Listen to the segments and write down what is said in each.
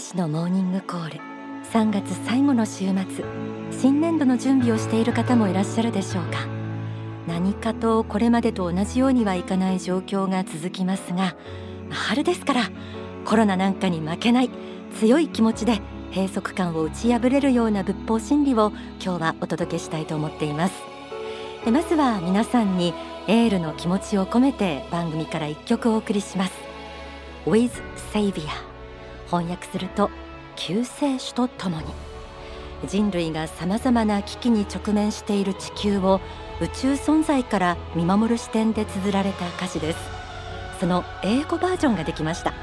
天使のモーニングコール。3月最後の週末。新年度の準備をしている方もいらっしゃるでしょうか。何かとこれまでと同じようにはいかない状況が続きますが春ですからコロナなんかに負けない強い気持ちで閉塞感を打ち破れるような仏法真理を今日はお届けしたいと思っています。でまずは皆さんにエールの気持ちを込めて番組から一曲お送りします。With Savior 翻訳すると救世主とともに人類がさまざまな危機に直面している地球を宇宙存在から見守る視点で綴られた歌詞です。その英語バージョンができました。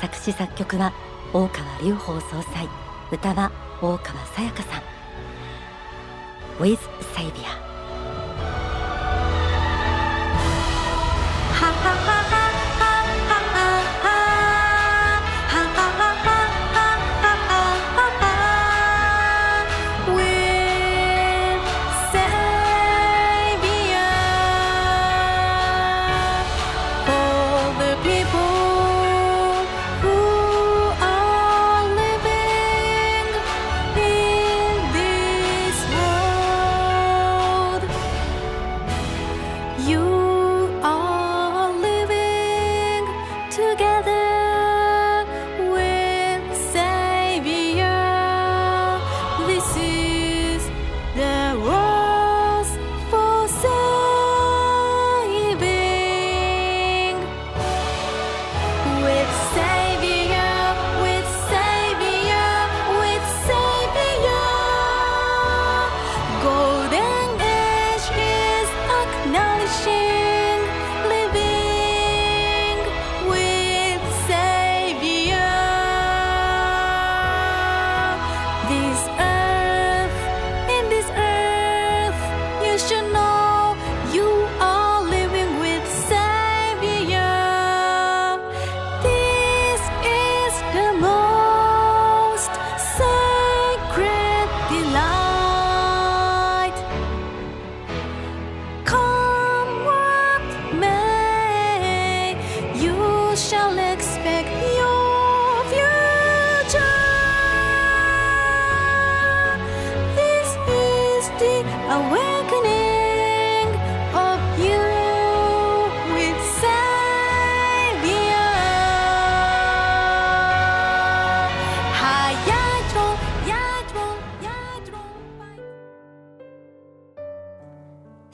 作詞作曲は大川隆法総裁。歌は大川さやかさん。With Savior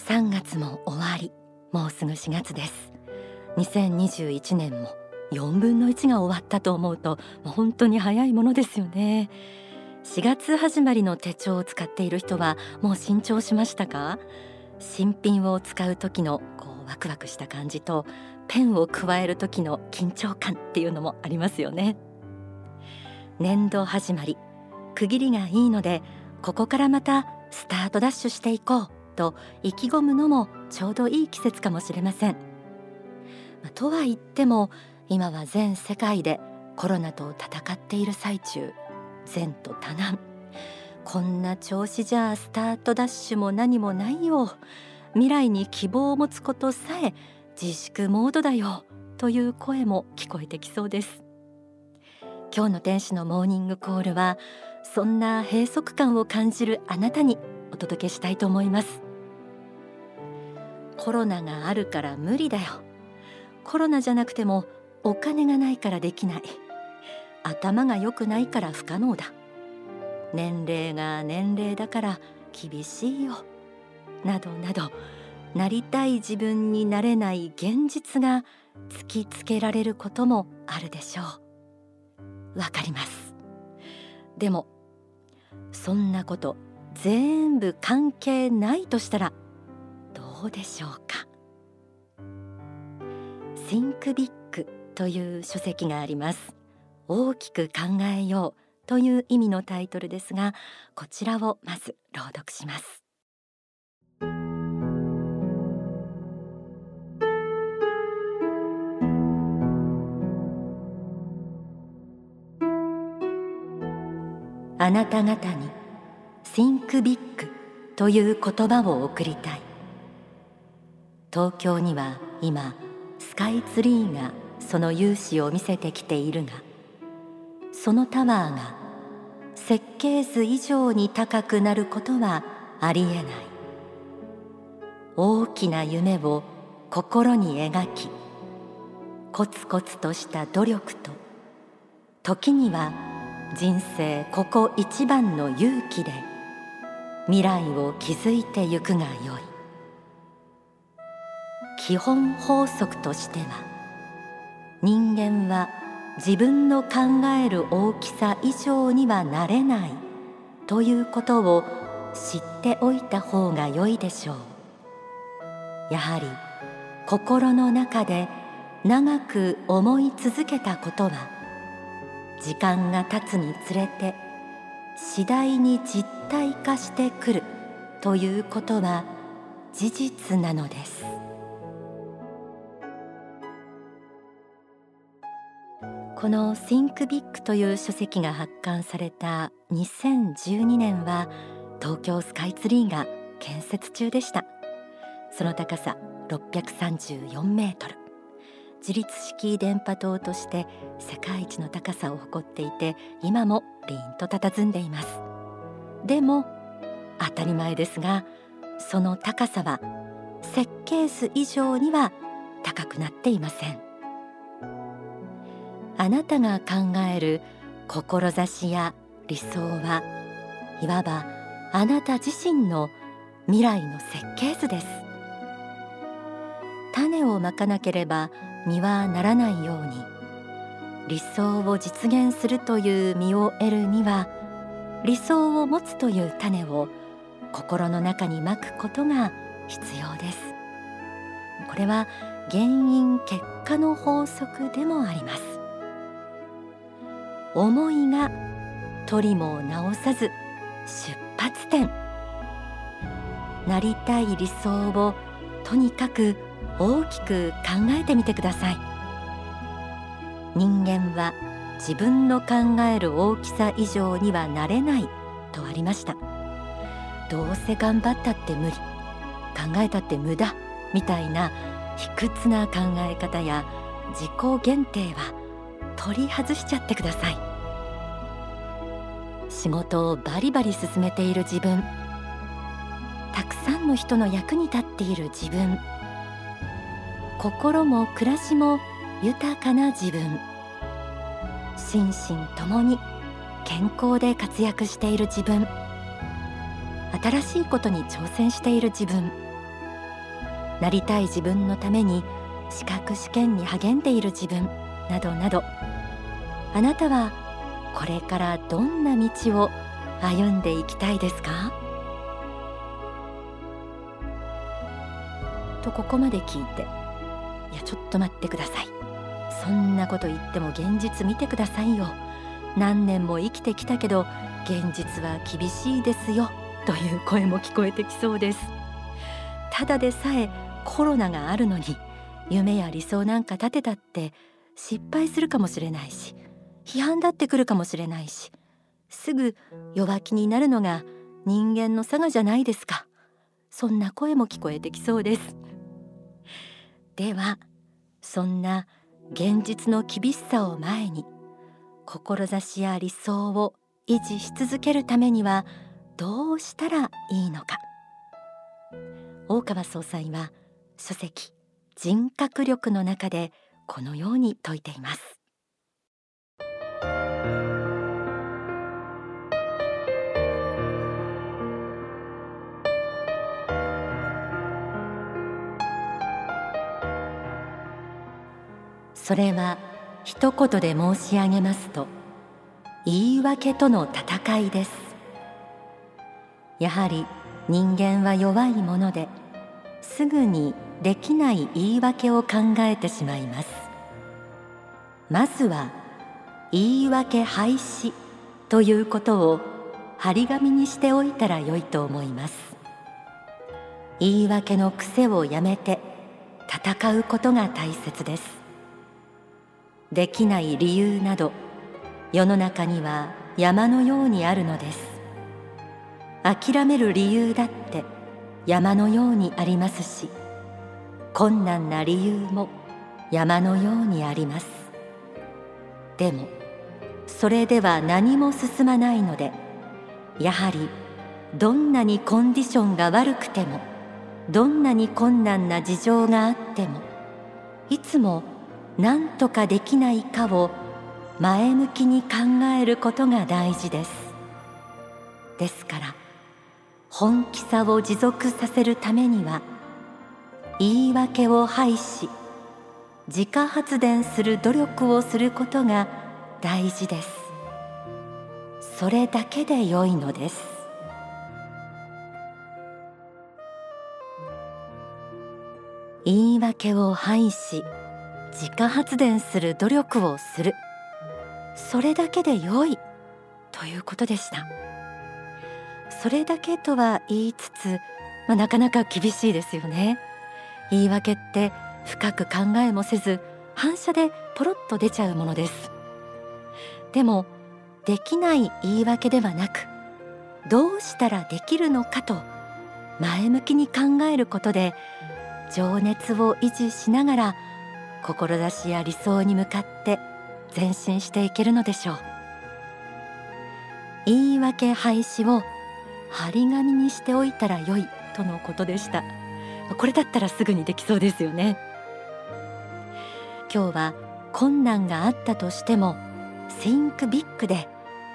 3月も終わりもうすぐ4月です。2021年も4分の1が終わったと思うと本当に早いものですよね。4月始まりの手帳を使っている人はもう新調しましたか？新品を使う時のこうワクワクした感じとペンを加える時の緊張感っていうのもありますよね。年度始まり区切りがいいのでここからまたスタートダッシュしていこう。と意気込むのもちょうどいい季節かもしれません。とは言っても今は全世界でコロナと戦っている最中前途多難。こんな調子じゃスタートダッシュも何もないよ。未来に希望を持つことさえ自粛モードだよ。という声も聞こえてきそうです。今日の天使のモーニングコールはそんな閉塞感を感じるあなたにお届けしたいと思います。コロナがあるから無理だよ。コロナじゃなくてもお金がないからできない。頭が良くないから不可能だ。年齢が年齢だから厳しいよ。などなどなりたい自分になれない現実が突きつけられることもあるでしょう。わかります。でもそんなこと全部関係ないとしたらどうでしょうか？Think Big という書籍があります。大きく考えようという意味のタイトルですがこちらをまず朗読します。あなた方に Think Big という言葉を送りたい。東京には今スカイツリーがその勇姿を見せてきているがそのタワーが設計図以上に高くなることはありえない。大きな夢を心に描きコツコツとした努力と時には人生ここ一番の勇気で未来を築いてゆくがよい。基本法則としては人間は自分の考える大きさ以上にはなれないということを知っておいた方が良いでしょう。やはり心の中で長く思い続けたことは時間が経つにつれて次第に実体化してくるということは事実なのです。この Think Big という書籍が発刊された2012年は東京スカイツリーが建設中でした。その高さ634メートル。自立式電波塔として世界一の高さを誇っていて今も凛と佇んでいます。でも当たり前ですがその高さは設計図以上には高くなっていません。あなたが考える志や理想はいわばあなた自身の未来の設計図です。種をまかなければ実はならないように理想を実現するという実を得るには理想を持つという種を心の中にまくことが必要です。これは原因結果の法則でもあります。思いが取りも直さず出発点。なりたい理想をとにかく大きく考えてみてください。人間は自分の考える大きさ以上にはなれないとありました。どうせ頑張ったって無理考えたって無駄みたいな卑屈な考え方や自己限定は取り外しちゃってください。仕事をバリバリ進めている自分。たくさんの人の役に立っている自分。心も暮らしも豊かな自分。心身ともに健康で活躍している自分。新しいことに挑戦している自分。なりたい自分のために資格試験に励んでいる自分。などなど。あなたはこれからどんな道を歩んでいきたいですか？とここまで聞いていやちょっと待ってください。そんなこと言っても現実見てくださいよ。何年も生きてきたけど現実は厳しいですよ。という声も聞こえてきそうです。ただでさえコロナがあるのに夢や理想なんか立てたって失敗するかもしれないし批判だってくるかもしれないしすぐ弱気になるのが人間の差がじゃないですか。そんな声も聞こえてきそうです。ではそんな現実の厳しさを前に志や理想を維持し続けるためにはどうしたらいいのか。大川総裁は書籍人格力の中でこのように説いています。それは一言で申し上げますと言い訳との戦いです。やはり人間は弱いものですぐにできない言い訳を考えてしまいます。まずは言い訳廃止ということを張り紙にしておいたらよいと思います。言い訳の癖をやめて戦うことが大切です。できない理由など世の中には山のようにあるのです。諦める理由だって山のようにありますし困難な理由も山のようにあります。でもそれでは何も進まないのでやはりどんなにコンディションが悪くてもどんなに困難な事情があってもいつも何とかできないかを前向きに考えることが大事です。ですから本気さを持続させるためには言い訳を排し自家発電する努力をすることが大事です。それだけで良いのです。言い訳を排し自家発電する努力をする。それだけで良い。ということでした。それだけとは言いつつ、まあ、なかなか厳しいですよね。言い訳って深く考えもせず反射でポロッと出ちゃうものです。でもできない言い訳ではなくどうしたらできるのかと前向きに考えることで情熱を維持しながら志や理想に向かって前進していけるのでしょう。言い訳廃止を張り紙にしておいたらよいとのことでした。これだったらすぐにできそうですよね。今日は困難があったとしても Think Big で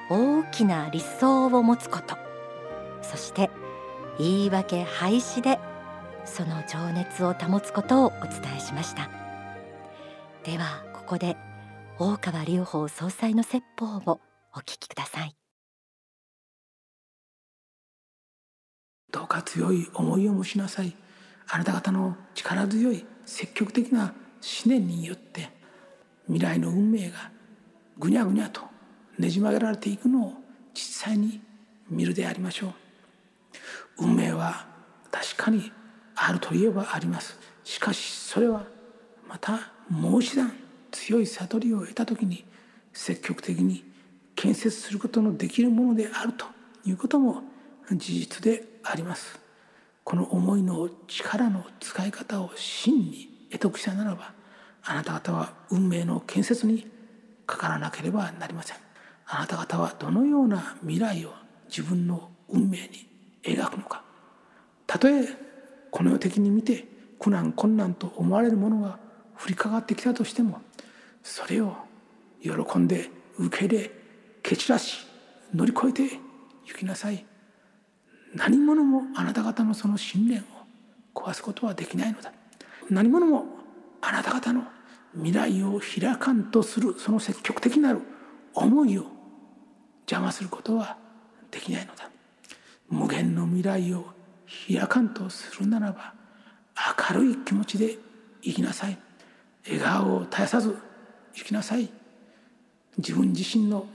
大きな理想を持つこと。そして言い訳廃止でその情熱を保つことをお伝えしました。ではここで大川隆法総裁の説法をお聞きください。どうか強い思いを持ちなさい。あなた方の力強い積極的な思念によって未来の運命がぐにゃぐにゃとねじ曲げられていくのを実際に見るでありましょう。運命は確かにあるといえばあります。しかしそれはまたもう一段強い悟りを得た時に積極的に建設することのできるものであるということも事実であります。この思いの力の使い方を真に得得したならばあなた方は運命の建設にかからなければなりません。あなた方はどのような未来を自分の運命に描くのか。たとえこの世的に見て苦難困難と思われるものが降りかかってきたとしてもそれを喜んで受け入れ蹴散らし乗り越えて行きなさい。何者もあなた方のその信念を壊すことはできないのだ。何者もあなた方の未来を開かんとするその積極的なる思いを邪魔することはできないのだ。無限の未来を開かんとするならば明るい気持ちで生きなさい。笑顔を絶やさず生きなさい。自分自身の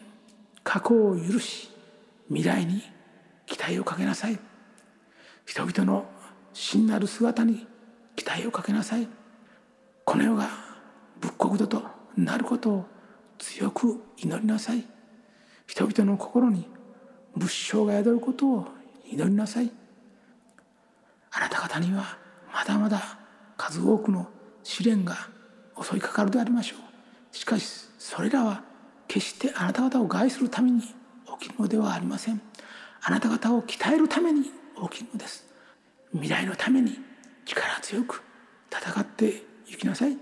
過去を許し未来に期待をかけなさい。人々の真なる姿に期待をかけなさい。この世が仏国土となることを強く祈りなさい。人々の心に仏性が宿ることを祈りなさい。あなた方にはまだまだ数多くの試練が襲いかかるでありましょう。しかしそれらは決してあなた方を害するために起きるのではありません。あなた方を鍛えるために起きるのです。未来のために力強く戦っていきなさい。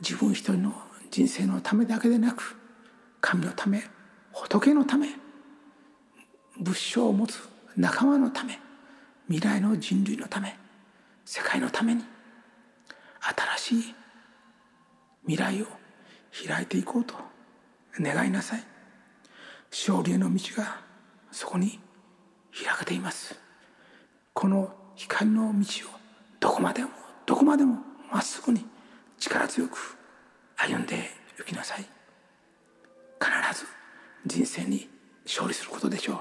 自分一人の人生のためだけでなく神のため仏のため仏性を持つ仲間のため未来の人類のため世界のために新しい未来を開いていこうと願いなさい。勝利への道がそこに開けています。この光の道をどこまでもどこまでもまっすぐに力強く歩んで行きなさい。必ず人生に勝利することでしょう。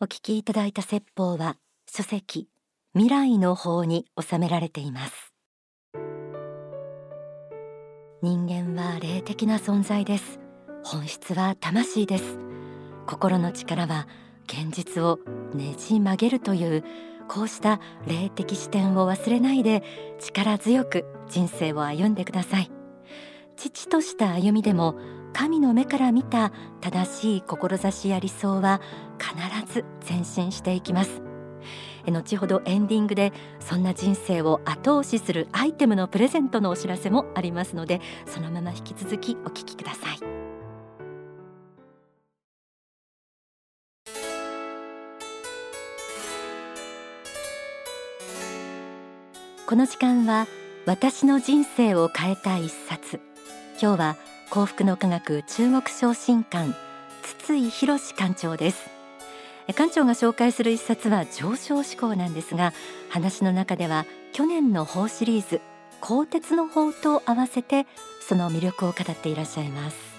お聞きいただいた説法は書籍未来の方に収められています。人間は霊的な存在です。本質は魂です。心の力は現実をねじ曲げるというこうした霊的視点を忘れないで力強く人生を歩んでください。父とした歩みでも神の目から見た正しい志や理想は必ず前進していきます。後ほどエンディングでそんな人生を後押しするアイテムのプレゼントのお知らせもありますのでそのまま引き続きお聞きください。この時間は私の人生を変えた一冊。今日は幸福の科学中国昇進館筒井博館長です。館長が紹介する一冊は上昇志向なんですが話の中では去年の法シリーズ鋼鉄の法と合わせてその魅力を語っていらっしゃいます。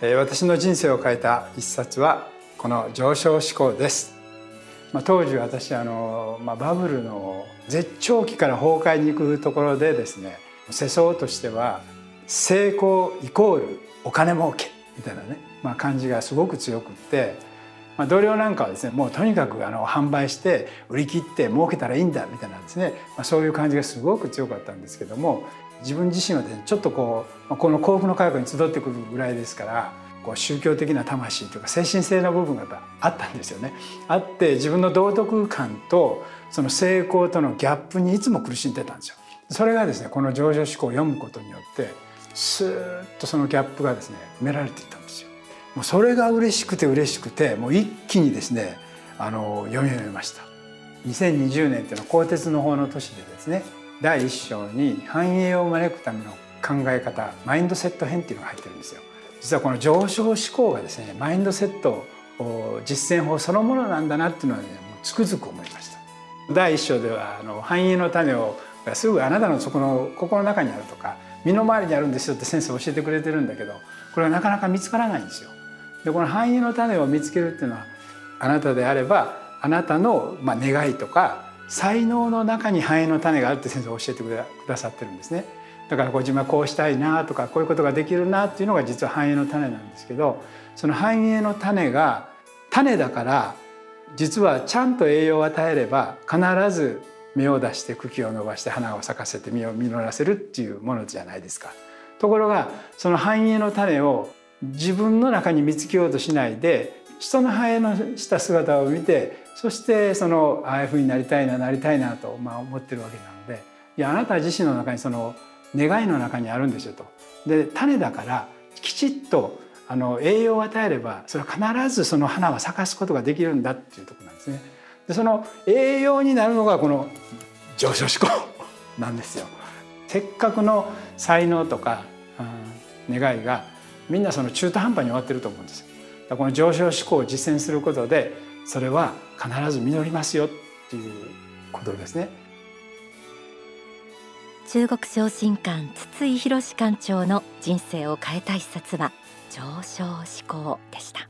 私の人生を変えた一冊はこの上昇志向です。まあ、当時私あの、まあ、バブルの絶頂期から崩壊に行くところでですね世相としては成功イコールお金儲けみたいなね、まあ、感じがすごく強くって、まあ、同僚なんかはですねもうとにかくあの販売して売り切って儲けたらいいんだみたいなですね、まあ、そういう感じがすごく強かったんですけども自分自身はですねちょっとこうこの幸福の科学に集ってくるぐらいですからこう宗教的な魂というか精神性の部分があったんですよね。あって自分の道徳感とその成功とのギャップにいつも苦しんでたんですよ。それがですねこの上場思考を読むことによってスーッとそのギャップがですね埋められていったんですよ。もうそれが嬉しくて嬉しくてもう一気にですねあの読み終えました。2020年っていうのは鋼鉄の方の年でですね第一章に繁栄を招くための考え方マインドセット編っていうのが入ってるんですよ。実はこの上昇思考がですねマインドセット実践法そのものなんだなっていうのはねもうつくづく思いました第一章ではあの繁栄の種をすぐあなたのそこの心の中にあるとか身の回りにあるんですよって先生教えてくれてるんだけどこれはなかなか見つからないんですよでこの繁栄の種を見つけるっていうのはあなたであればあなたのまあ願いとか才能の中に繁栄の種があるって先生教えてくださってるんですねだからこう自分はこうしたいなとかこういうことができるなっていうのが実は繁栄の種なんですけどその繁栄の種が種だから実はちゃんと栄養を与えれば必ず芽を出して茎を伸ばして花を咲かせて実を実らせるっていうものじゃないですか。ところがその繁栄の種を自分の中に見つけようとしないで人の繁栄のした姿を見てそしてそのああいうふうになりたいななりたいなとまあ思ってるわけなのでいやあなた自身の中にその願いの中にあるんですよと。で種だからきちっとあの栄養を与えればそれは必ずその花は咲かすことができるんだっていうとこなんですね。でその栄養になるのがこの上昇志向なんですよ。せっかくの才能とか、うん、願いがみんなその中途半端に終わってると思うんです。この上昇志向を実践することでそれは必ず実りますよっていうことですね。中国昇進館筒井博館長の人生を変えた一冊は上昇志向でした